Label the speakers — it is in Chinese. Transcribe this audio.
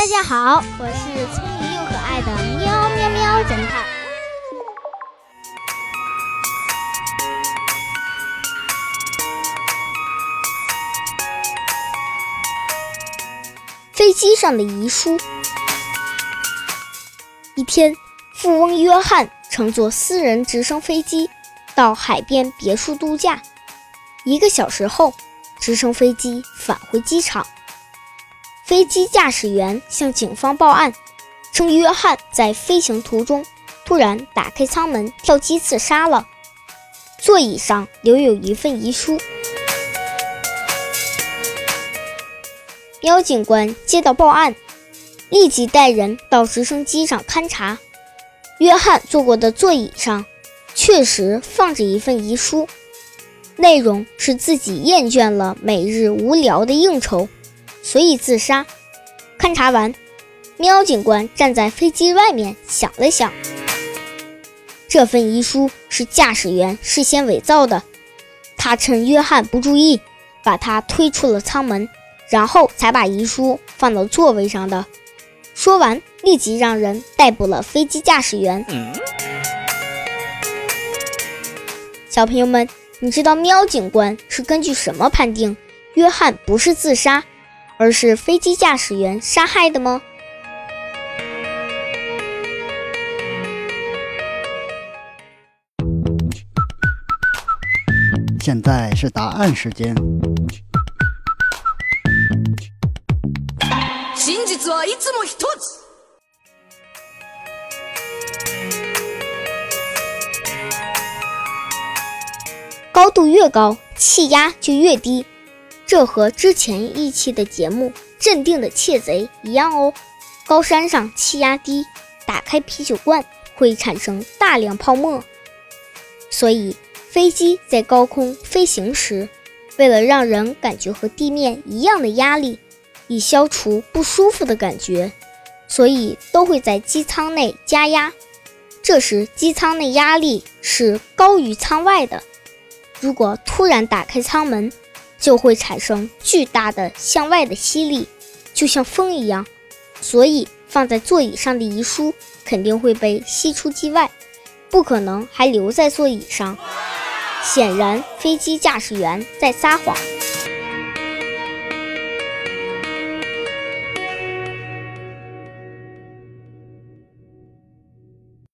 Speaker 1: 大家好，我是聪明又可爱的喵喵喵侦探。飞机上的遗书。一天，富翁约翰乘坐私人直升飞机到海边别墅度假。一个小时后，直升飞机返回机场。飞机驾驶员向警方报案，称约翰在飞行途中突然打开舱门跳机自杀了，座椅上留有一份遗书。喵警官接到报案，立即带人到直升机上勘察。约翰坐过的座椅上确实放着一份遗书，内容是自己厌倦了每日无聊的应酬，所以自杀。勘察完，喵警官站在飞机外面想了想，这份遗书是驾驶员事先伪造的，他趁约翰不注意，把他推出了舱门。然后才把遗书放到座位上的。说完，立即让人逮捕了飞机驾驶员。小朋友们，你知道喵警官是根据什么判定约翰不是自杀，而是飞机驾驶员杀害的吗？
Speaker 2: 现在是答案时间。
Speaker 1: 高度越高，气压就越低，这和之前一期的节目《镇定的窃贼》一样哦。高山上气压低，打开啤酒罐会产生大量泡沫，所以飞机在高空飞行时，为了让人感觉和地面一样的压力。以消除不舒服的感觉，所以都会在机舱内加压。这时机舱内压力是高于舱外的。如果突然打开舱门，就会产生巨大的向外的吸力，就像风一样。所以放在座椅上的遗书肯定会被吸出机外，不可能还留在座椅上。显然，飞机驾驶员在撒谎。